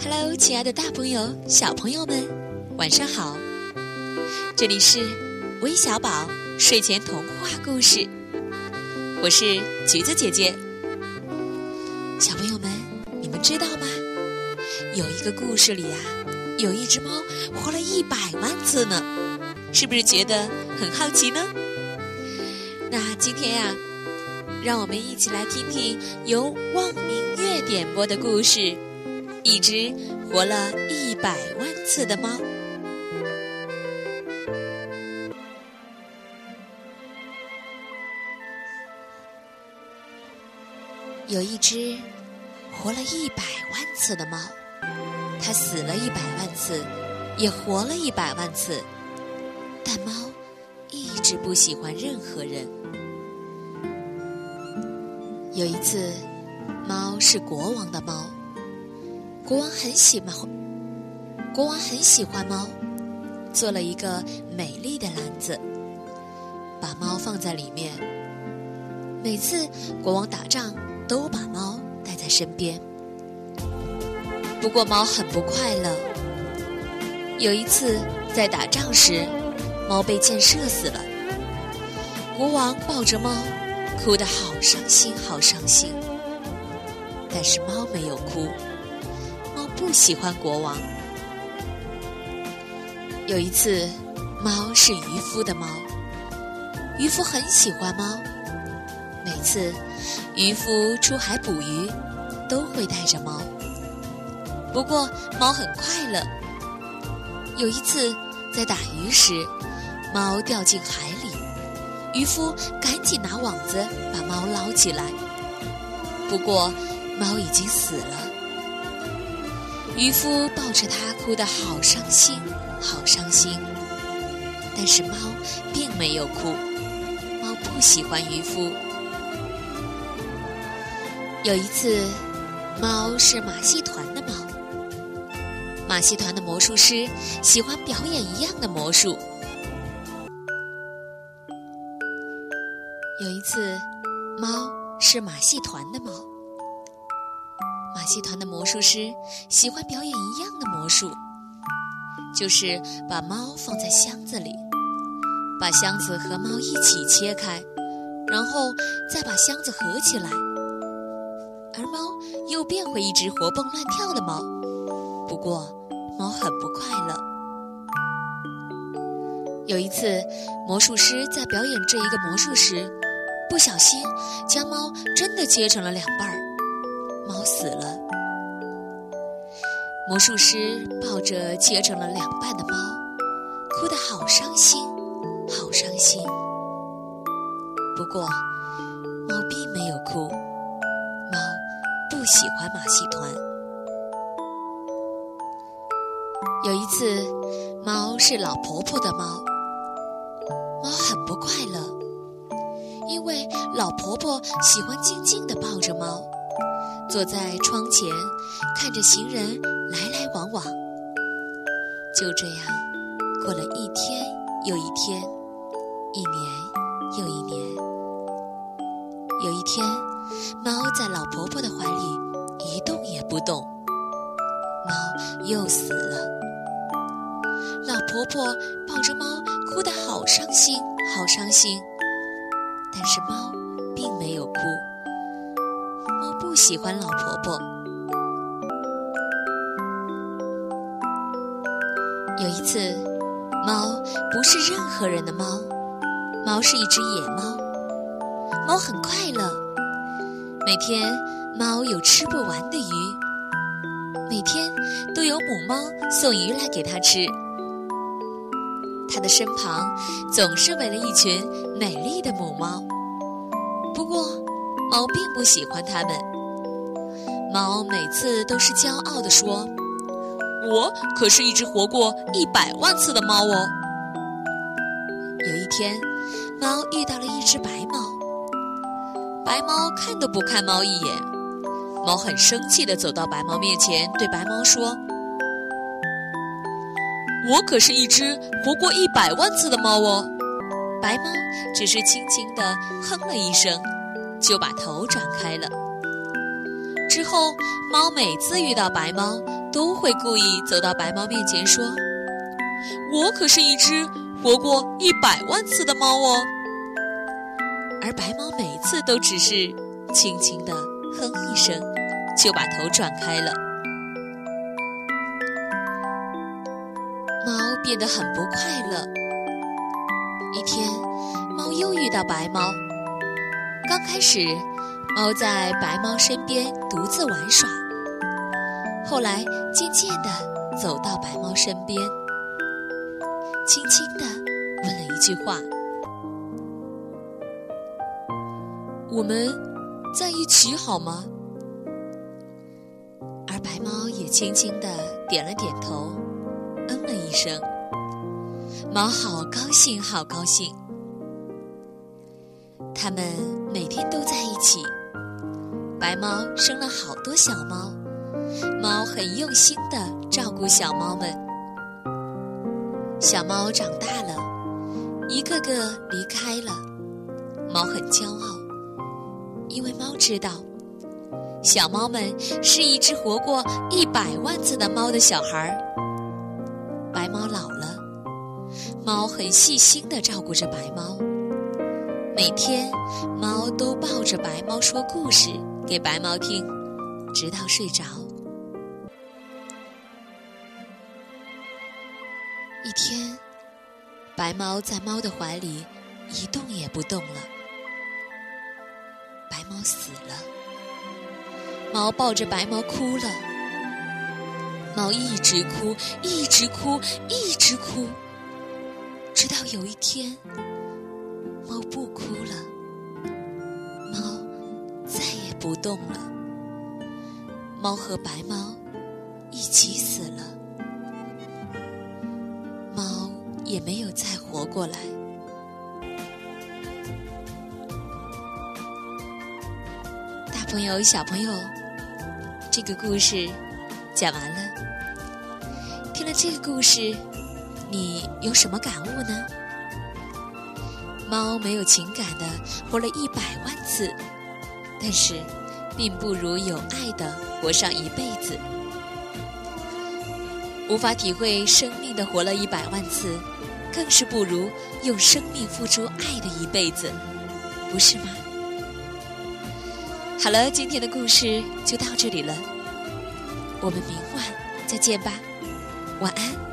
Hello，亲爱的大朋友、小朋友们，晚上好！这里是微小宝睡前童话故事，我是橘子姐姐。小朋友们，你们知道吗？有一个故事里啊，有一只猫活了一百万次呢，是不是觉得很好奇呢？那今天呀，让我们一起来听听由汪明月点播的故事。一只活了一百万次的猫。有一只活了一百万次的猫，它死了一百万次，也活了一百万次，但猫一直不喜欢任何人。有一次，猫是国王的猫。国王很喜欢，国王很喜欢猫，做了一个美丽的篮子，把猫放在里面。每次国王打仗都把猫带在身边。不过猫很不快乐。有一次在打仗时，猫被箭射死了。国王抱着猫，哭得好伤心，好伤心。但是猫没有哭。猫不喜欢国王。有一次，猫是渔夫的猫，渔夫很喜欢猫。每次渔夫出海捕鱼，都会带着猫。不过猫很快乐。有一次在打鱼时，猫掉进海里，渔夫赶紧拿网子把猫捞起来。不过猫已经死了。渔夫抱着它，哭得好伤心，好伤心。但是猫并没有哭，猫不喜欢渔夫。有一次，猫是马戏团的猫，马戏团的魔术师喜欢表演一样的魔术。有一次，猫是马戏团的猫。马戏团的魔术师喜欢表演一样的魔术，就是把猫放在箱子里，把箱子和猫一起切开，然后再把箱子合起来，而猫又变回一只活蹦乱跳的猫。不过，猫很不快乐。有一次，魔术师在表演这一个魔术时，不小心将猫真的切成了两半儿。猫死了，魔术师抱着切成了两半的猫，哭得好伤心，好伤心。不过，猫并没有哭，猫不喜欢马戏团。有一次，猫是老婆婆的猫，猫很不快乐，因为老婆婆喜欢静静地抱着猫。坐在窗前，看着行人来来往往。就这样，过了一天又一天，一年又一年。有一天，猫在老婆婆的怀里一动也不动，猫又死了。老婆婆抱着猫，哭得好伤心，好伤心。但是猫并没有哭。猫不喜欢老婆婆。有一次，猫不是任何人的猫，猫是一只野猫。猫很快乐，每天猫有吃不完的鱼，每天都有母猫送鱼来给它吃。它的？身旁总是围了一群美丽的？母猫。不过，猫并不喜欢它们。猫每次都是骄傲地说：“我可是一只活过一百万次的？猫哦。”有一天，猫遇到了一只白猫。白猫看都不看猫一眼，猫很生气地走到白猫面前，对白猫说：“我可是一只活过一百万次的猫哦。”白猫只是轻轻地哼了一声，就把头转开了。之后，猫每次遇到白猫，都会故意走到白猫面前说：“我可是一只活过一百万次的猫哦。”而白猫每次都只是轻轻地哼一声，就把头转开了。猫变得很不快乐。一天，猫又遇到白猫。刚开始，猫在白猫身边独自玩耍，后来渐渐地走到白猫身边，轻轻地问了一句话。我们在一起好吗？白猫也轻轻的点了点头，嗯了一声。猫好高兴，好高兴。它们每天都在一起。白猫生了好多小猫，猫很用心的照顾小猫们。小猫长大了，一个个离开了，猫很骄傲。因为猫知道，小猫们是一只活过一百万次的猫的小孩儿。白猫老了，猫很细心的照顾着白猫。每天，猫都抱着白猫说故事给白猫听，直到睡着。一天，白猫在猫的怀里一动也不动了。白猫死了，猫抱着白猫哭了。猫一直哭，一直哭，一直哭，直到有一天，猫不哭了，猫再也不动了。猫和白猫一起死了，猫也没有再活过来。大朋友，小朋友，这个故事讲完了。听了这个故事，你有什么感悟呢？猫没有情感的活了一百万次，但是并不如有爱的活上一辈子。无法体会生命的活了一百万次，更是不如用生命付出爱的一辈子，不是吗？好了，今天的故事就到这里了，我们明晚再见吧，晚安。